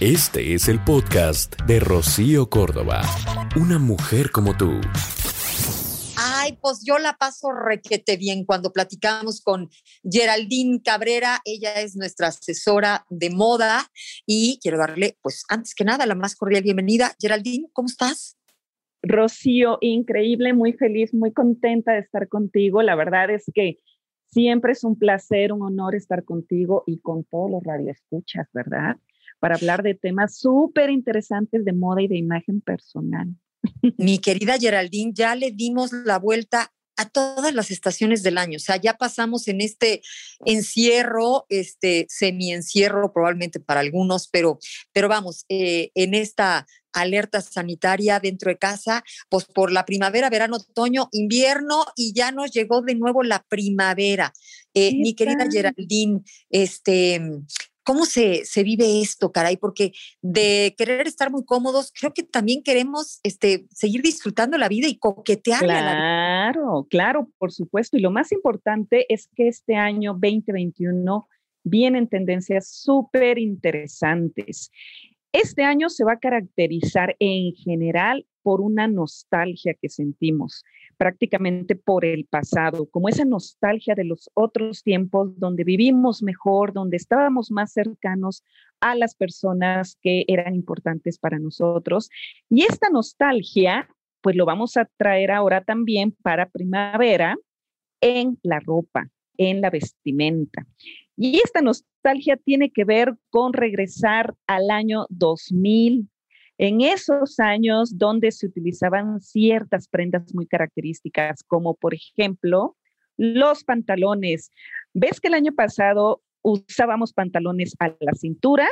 Este es el podcast de Rocío Córdoba. Una mujer como tú. Ay, pues yo la paso requete bien cuando platicamos con Geraldine Cabrera. Ella es nuestra asesora de moda y quiero darle, pues antes que nada, la más cordial bienvenida. Geraldine, ¿cómo estás? Rocío, increíble, muy feliz, muy contenta de estar contigo. La verdad es que siempre es un placer, un honor estar contigo y con todos los radioescuchas, ¿verdad? Para hablar de temas súper interesantes de moda y de imagen personal. Mi querida Geraldine, ya le dimos la vuelta a todas las estaciones del año. O sea, ya pasamos en este encierro, este semi-encierro probablemente para algunos, pero, pero vamos, eh, en esta alerta sanitaria dentro de casa, pues por la primavera, verano, otoño, invierno y ya nos llegó de nuevo la primavera. Eh, mi querida Geraldine, este, ¿Cómo se, se, vive esto, caray? Porque de querer estar muy cómodos, creo que también queremos este, seguir disfrutando la vida y coquetear. Claro, claro, por supuesto. Y lo más importante es que este año 2021 vienen tendencias súper interesantes. Este año se va a caracterizar en general por una nostalgia que sentimos prácticamente por el pasado, como esa nostalgia de los otros tiempos donde vivimos mejor, donde estábamos más cercanos a las personas que eran importantes para nosotros. Y esta nostalgia, pues lo vamos a traer ahora también para primavera en la ropa, en la vestimenta. Y esta nostalgia tiene que ver con regresar al año 2000, en esos años donde se utilizaban ciertas prendas muy características, como por ejemplo los pantalones. ¿Ves que el año pasado usábamos pantalones a la cintura?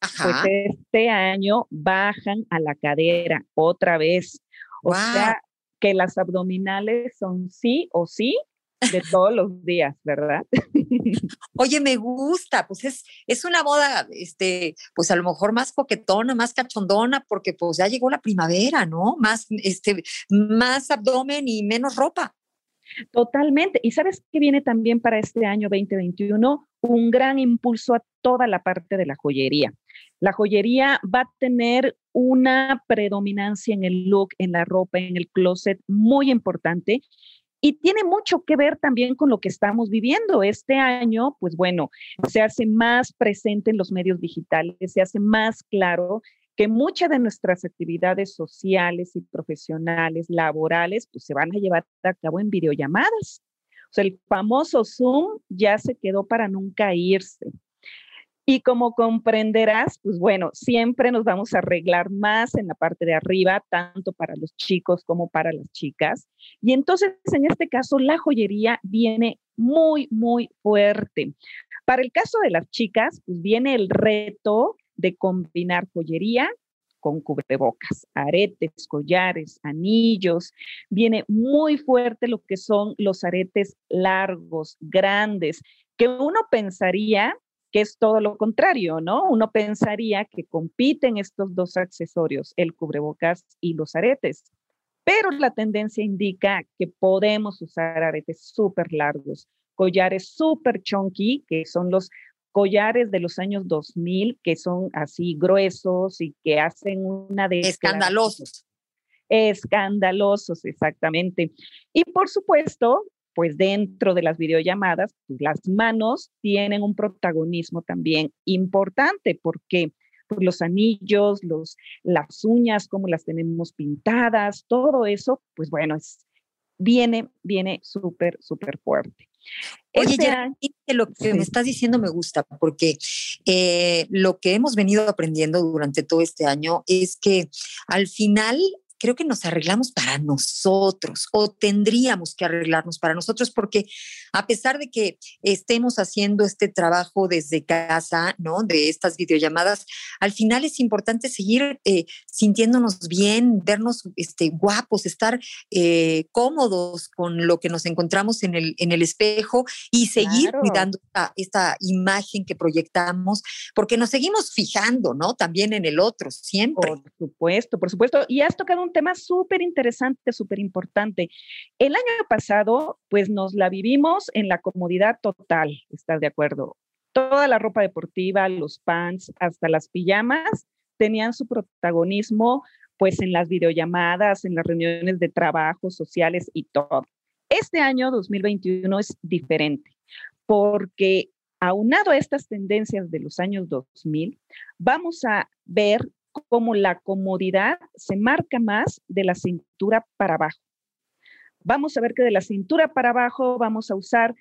Pues este año bajan a la cadera otra vez. O sea, que las abdominales son sí o sí de todos los días, ¿verdad? Oye, me gusta, pues es, es una boda, este, pues a lo mejor más coquetona, más cachondona, porque pues ya llegó la primavera, ¿no? Más, este, más abdomen y menos ropa. Totalmente. ¿Y sabes qué viene también para este año 2021? Un gran impulso a toda la parte de la joyería. La joyería va a tener una predominancia en el look, en la ropa, en el closet muy importante y tiene mucho que ver también con lo que estamos viviendo. Este año, pues bueno, se hace más presente en los medios digitales, se hace más claro que muchas de nuestras actividades sociales y profesionales, laborales, pues se van a llevar a cabo en videollamadas. O sea, el famoso Zoom ya se quedó para nunca irse. Y como comprenderás, pues bueno, siempre nos vamos a arreglar más en la parte de arriba, tanto para los chicos como para las chicas. Y entonces, en este caso, la joyería viene muy, muy fuerte. Para el caso de las chicas, pues viene el reto de combinar joyería con cubrebocas, aretes, collares, anillos. Viene muy fuerte lo que son los aretes largos, grandes, que uno pensaría que es todo lo contrario, ¿no? Uno pensaría que compiten estos dos accesorios, el cubrebocas y los aretes, pero la tendencia indica que podemos usar aretes súper largos, collares súper chunky, que son los collares de los años 2000, que son así gruesos y que hacen una de... Escandalosos. Escandalosos, exactamente. Y por supuesto, pues dentro de las videollamadas, pues, las manos tienen un protagonismo también importante porque pues, los anillos, los, las uñas, cómo las tenemos pintadas, todo eso, pues bueno, es, viene, viene súper, súper fuerte. Oye, ya lo que me estás diciendo me gusta, porque eh, lo que hemos venido aprendiendo durante todo este año es que al final creo que nos arreglamos para nosotros o tendríamos que arreglarnos para nosotros porque a pesar de que estemos haciendo este trabajo desde casa, ¿no? De estas videollamadas, al final es importante seguir eh, sintiéndonos bien, vernos este, guapos, estar eh, cómodos con lo que nos encontramos en el, en el espejo y seguir cuidando esta, esta imagen que proyectamos, porque nos seguimos fijando, ¿no? También en el otro, siempre. Por supuesto, por supuesto. Y has tocado un tema súper interesante, súper importante. El año pasado, pues nos la vivimos en la comodidad total, ¿estás de acuerdo? Toda la ropa deportiva, los pants, hasta las pijamas, tenían su protagonismo pues en las videollamadas, en las reuniones de trabajo, sociales y todo. Este año 2021 es diferente porque aunado a estas tendencias de los años 2000, vamos a ver cómo la comodidad se marca más de la cintura para abajo. Vamos a ver que de la cintura para abajo vamos a usar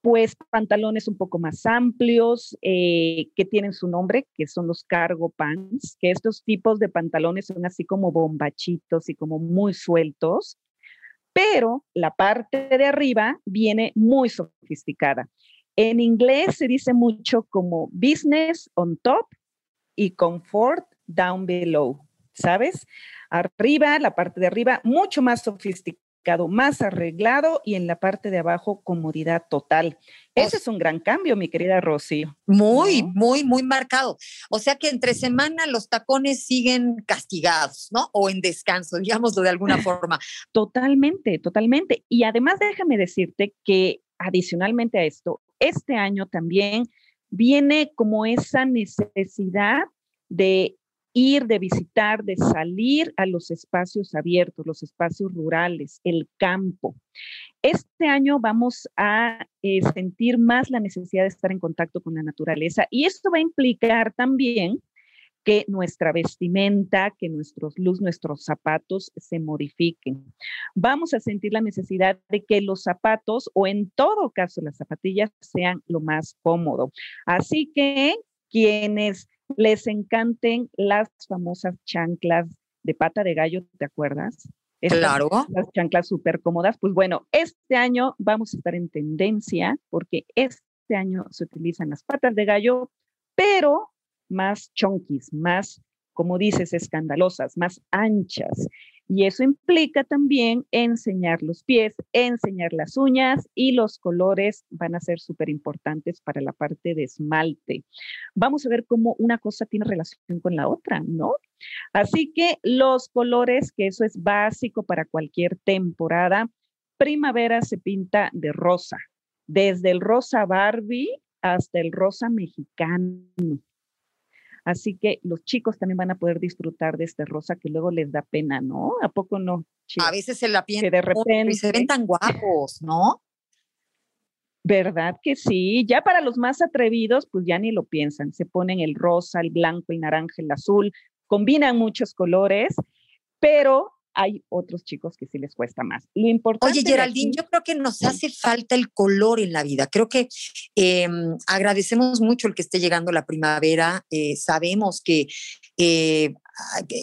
pues pantalones un poco más amplios eh, que tienen su nombre, que son los cargo pants, que estos tipos de pantalones son así como bombachitos y como muy sueltos, pero la parte de arriba viene muy sofisticada. En inglés se dice mucho como business on top y comfort down below, ¿sabes? Arriba, la parte de arriba, mucho más sofisticada más arreglado y en la parte de abajo comodidad total. Ese es un gran cambio, mi querida Rocío. Muy, muy, muy marcado. O sea que entre semana los tacones siguen castigados, ¿no? O en descanso, digámoslo de alguna forma. Totalmente, totalmente. Y además déjame decirte que adicionalmente a esto, este año también viene como esa necesidad de ir, de visitar, de salir a los espacios abiertos, los espacios rurales, el campo. Este año vamos a eh, sentir más la necesidad de estar en contacto con la naturaleza y esto va a implicar también que nuestra vestimenta, que nuestros luz, nuestros zapatos se modifiquen. Vamos a sentir la necesidad de que los zapatos o en todo caso las zapatillas sean lo más cómodo. Así que quienes les encanten las famosas chanclas de pata de gallo, ¿te acuerdas? claro. Las chanclas súper cómodas. Pues bueno, este año vamos a estar en tendencia porque este año se utilizan las patas de gallo, pero más chonquis, más, como dices, escandalosas, más anchas. Y eso implica también enseñar los pies, enseñar las uñas y los colores van a ser súper importantes para la parte de esmalte. Vamos a ver cómo una cosa tiene relación con la otra, ¿no? Así que los colores, que eso es básico para cualquier temporada, primavera se pinta de rosa, desde el rosa Barbie hasta el rosa mexicano. Así que los chicos también van a poder disfrutar de este rosa que luego les da pena, ¿no? ¿A poco no? A veces se la piensan de repente y se ven tan guapos, ¿no? ¿Verdad que sí? Ya para los más atrevidos, pues ya ni lo piensan. Se ponen el rosa, el blanco, el naranja, el azul, combinan muchos colores, pero hay otros chicos que sí les cuesta más. Lo importante. Oye, Geraldine, yo creo que nos hace falta el color en la vida. Creo que em, agradecemos mucho el que esté llegando la primavera. Eh, sabemos que eh,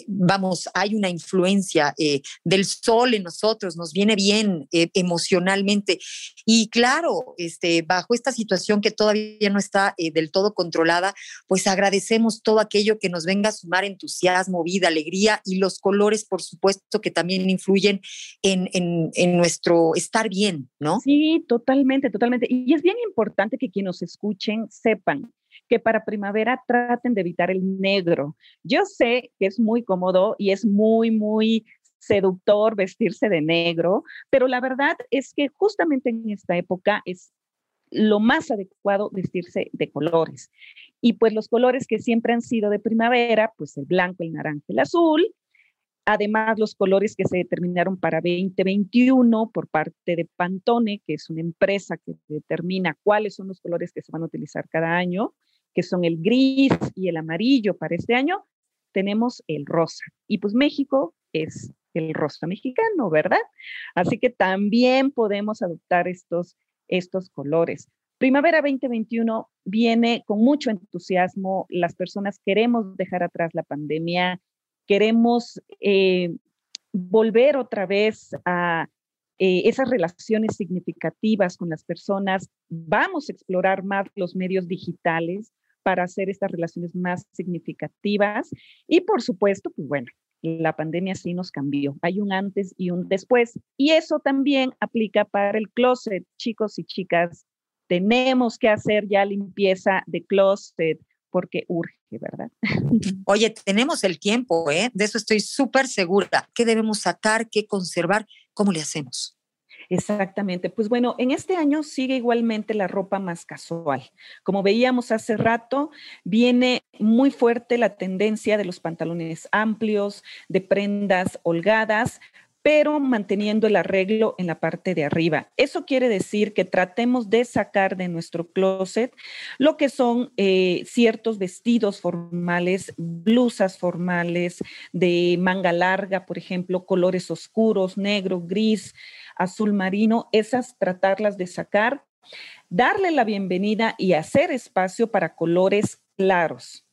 vamos, hay una influencia eh, del sol en nosotros, nos viene bien eh, emocionalmente. Y claro, este, bajo esta situación que todavía no está eh, del todo controlada, pues agradecemos todo aquello que nos venga a sumar entusiasmo, vida, alegría y los colores, por supuesto, que también influyen en, en, en nuestro estar bien, ¿no? Sí, totalmente, totalmente. Y es bien importante que quienes nos escuchen sepan que para primavera traten de evitar el negro. Yo sé que es muy cómodo y es muy, muy seductor vestirse de negro, pero la verdad es que justamente en esta época es lo más adecuado vestirse de colores. Y pues los colores que siempre han sido de primavera, pues el blanco, el naranja, el azul, Además, los colores que se determinaron para 2021 por parte de Pantone, que es una empresa que determina cuáles son los colores que se van a utilizar cada año, que son el gris y el amarillo para este año, tenemos el rosa. Y pues México es el rosa mexicano, ¿verdad? Así que también podemos adoptar estos, estos colores. Primavera 2021 viene con mucho entusiasmo. Las personas queremos dejar atrás la pandemia, queremos eh, volver otra vez a eh, esas relaciones significativas con las personas. Vamos a explorar más los medios digitales para hacer estas relaciones más significativas. Y por supuesto, pues bueno, la pandemia sí nos cambió. Hay un antes y un después. Y eso también aplica para el closet, chicos y chicas. Tenemos que hacer ya limpieza de closet porque urge, ¿verdad? Oye, tenemos el tiempo, ¿eh? De eso estoy súper segura. ¿Qué debemos sacar, qué conservar? ¿Cómo le hacemos? Exactamente. Pues bueno, en este año sigue igualmente la ropa más casual. Como veíamos hace rato, viene muy fuerte la tendencia de los pantalones amplios, de prendas holgadas, pero manteniendo el arreglo en la parte de arriba. Eso quiere decir que tratemos de sacar de nuestro closet lo que son eh, ciertos vestidos formales, blusas formales de manga larga, por ejemplo, colores oscuros, negro, gris, azul marino, esas tratarlas de sacar, darle la bienvenida y hacer espacio para colores claros.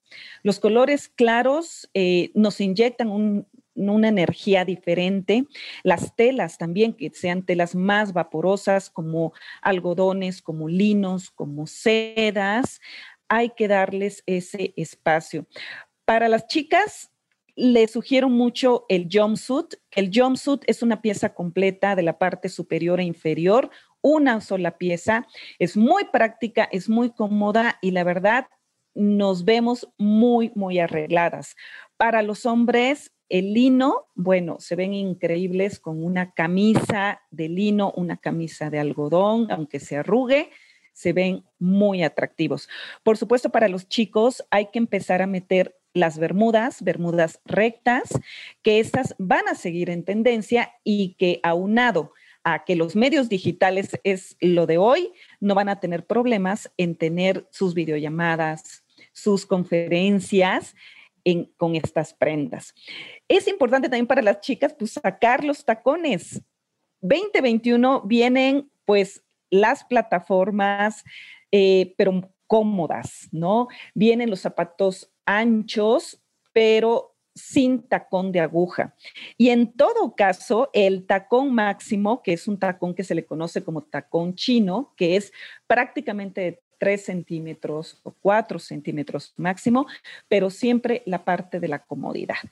Los colores claros eh, nos inyectan un, una energía diferente. Las telas también, que sean telas más vaporosas como algodones, como linos, como sedas, hay que darles ese espacio. Para las chicas, les sugiero mucho el jumpsuit. El jumpsuit es una pieza completa de la parte superior e inferior, una sola pieza. Es muy práctica, es muy cómoda y la verdad nos vemos muy, muy arregladas. Para los hombres, el lino, bueno, se ven increíbles con una camisa de lino, una camisa de algodón, aunque se arrugue, se ven muy atractivos. Por supuesto, para los chicos hay que empezar a meter las bermudas, bermudas rectas, que estas van a seguir en tendencia y que aunado a que los medios digitales es lo de hoy, no van a tener problemas en tener sus videollamadas, sus conferencias con estas prendas. Es importante también para las chicas, pues sacar los tacones. 2021 vienen pues las plataformas, eh, pero cómodas, ¿no? Vienen los zapatos anchos, pero sin tacón de aguja. Y en todo caso, el tacón máximo, que es un tacón que se le conoce como tacón chino, que es prácticamente 3 centímetros o 4 centímetros máximo, pero siempre la parte de la comodidad.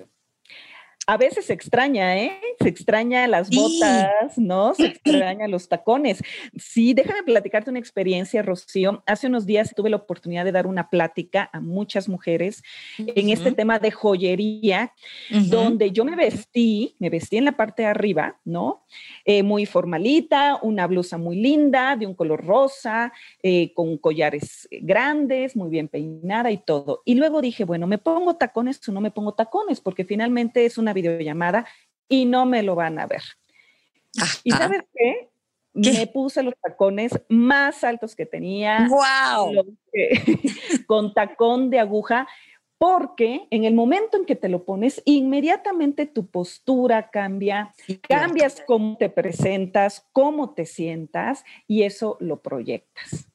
A veces se extraña, ¿eh? Se extraña las botas, ¿no? Se extraña los tacones. Sí, déjame platicarte una experiencia, Rocío. Hace unos días tuve la oportunidad de dar una plática a muchas mujeres en este tema de joyería, donde yo me vestí, me vestí en la parte de arriba, ¿no? Eh, muy formalita, una blusa muy linda, de un color rosa, eh, con collares grandes, muy bien peinada y todo. Y luego dije, bueno, ¿me pongo tacones o no me pongo tacones? Porque finalmente es una videollamada y no me lo van a ver. ¿Y sabes qué? Me puse los tacones más altos que tenía. ¡Wow! con tacón de aguja, porque en el momento en que te lo pones, inmediatamente tu postura cambia, cambias cómo te presentas, cómo te sientas y eso lo proyectas.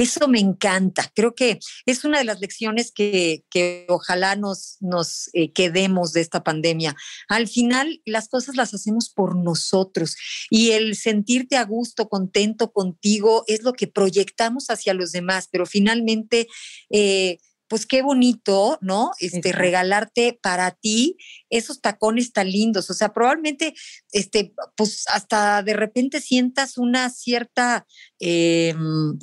Eso me encanta. Creo que es una de las lecciones que, ojalá nos, nos eh, quedemos de esta pandemia. Al final, las cosas las hacemos por nosotros y el sentirte a gusto, contento contigo, es lo que proyectamos hacia los demás, pero finalmente... Eh, pues qué bonito, ¿no? Este, regalarte para ti esos tacones tan lindos. O sea, probablemente, este, pues hasta de repente sientas una cierta, eh,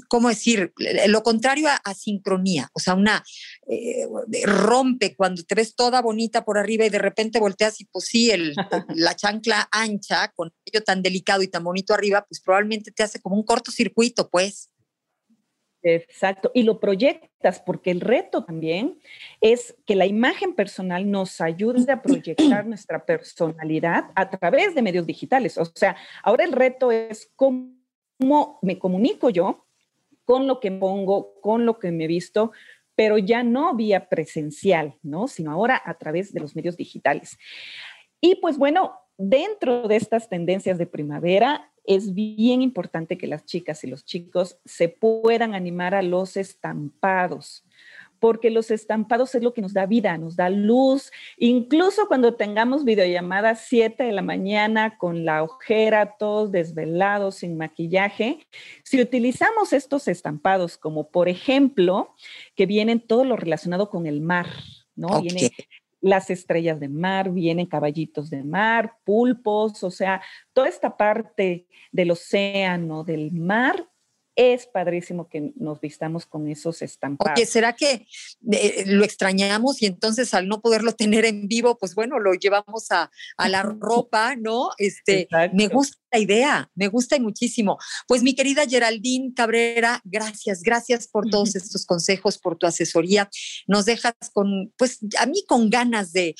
¿cómo decir? Lo contrario a, sincronía. O sea, una eh, rompe cuando te ves toda bonita por arriba y de repente volteas y pues sí, el, la chancla ancha con ello tan delicado y tan bonito arriba, pues probablemente te hace como un cortocircuito, pues. Exacto, y lo proyectas porque el reto también es que la imagen personal nos ayude a proyectar nuestra personalidad a través de medios digitales. O sea, ahora el reto es cómo me comunico yo con lo que pongo, con lo que me he visto, pero ya no vía presencial, ¿no? Sino ahora a través de los medios digitales. Y pues bueno, dentro de estas tendencias de primavera, es bien importante que las chicas y los chicos se puedan animar a los estampados, porque los estampados es lo que nos da vida, nos da luz, incluso cuando tengamos videollamadas 7 de la mañana con la ojera, todos desvelados, sin maquillaje, si utilizamos estos estampados como por ejemplo, que vienen todo lo relacionado con el mar, ¿no? Viene las estrellas de mar, vienen caballitos de mar, pulpos, o sea, toda esta parte del océano, del mar, es padrísimo que nos vistamos con esos estampados. Oye, ¿será que eh, lo extrañamos y entonces al no poderlo tener en vivo, pues bueno, lo llevamos a, la ropa, ¿no? Este, me gusta la idea, me gusta muchísimo. Pues mi querida Geraldine Cabrera, gracias, gracias por todos estos consejos, por tu asesoría. Nos dejas con, pues a mí con ganas de,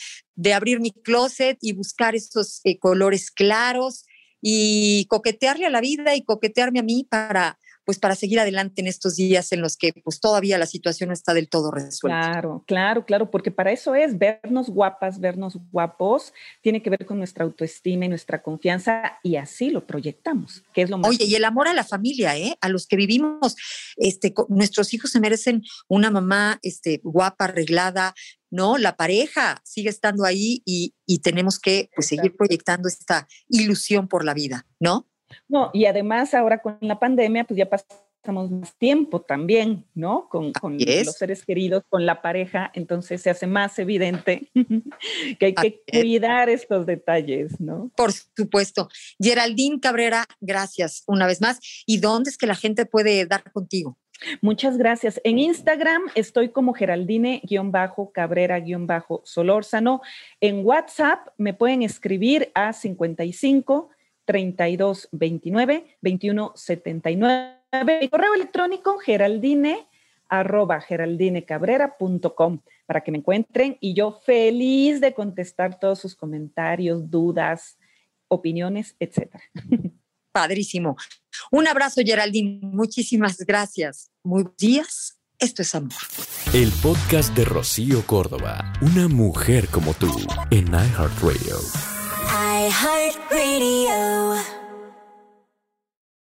abrir mi closet y buscar esos eh, colores claros y coquetearle a la vida y coquetearme a mí para pues para seguir adelante en estos días en los que pues todavía la situación no está del todo resuelta. Claro, claro, claro, porque para eso es vernos guapas, vernos guapos, tiene que ver con nuestra autoestima y nuestra confianza y así lo proyectamos, que es lo más Oye, y el amor a la familia, ¿eh? A los que vivimos, este, nuestros hijos se merecen una mamá este, guapa, arreglada, ¿no? La pareja sigue estando ahí y, y tenemos que pues, seguir proyectando esta ilusión por la vida, ¿no? No, y además ahora con la pandemia, pues ya pasamos más tiempo también, ¿no? Con, los seres queridos, con la pareja, entonces se hace más evidente que hay que cuidar estos detalles, ¿no? Por supuesto. Geraldine Cabrera, gracias una vez más. ¿Y dónde es que la gente puede dar contigo? Muchas gracias. En Instagram estoy como Geraldine-Cabrera-Solórzano. En WhatsApp me pueden escribir a 55 32 29 21 79. Mi correo electrónico geraldine arroba geraldinecabrera.com para que me encuentren y yo feliz de contestar todos sus comentarios, dudas, opiniones, etcétera. Padrísimo. Un abrazo, Geraldine. Muchísimas gracias. Muy buenos días. Esto es amor. El podcast de Rocío Córdoba. Una mujer como tú en iHeartRadio. iHeartRadio.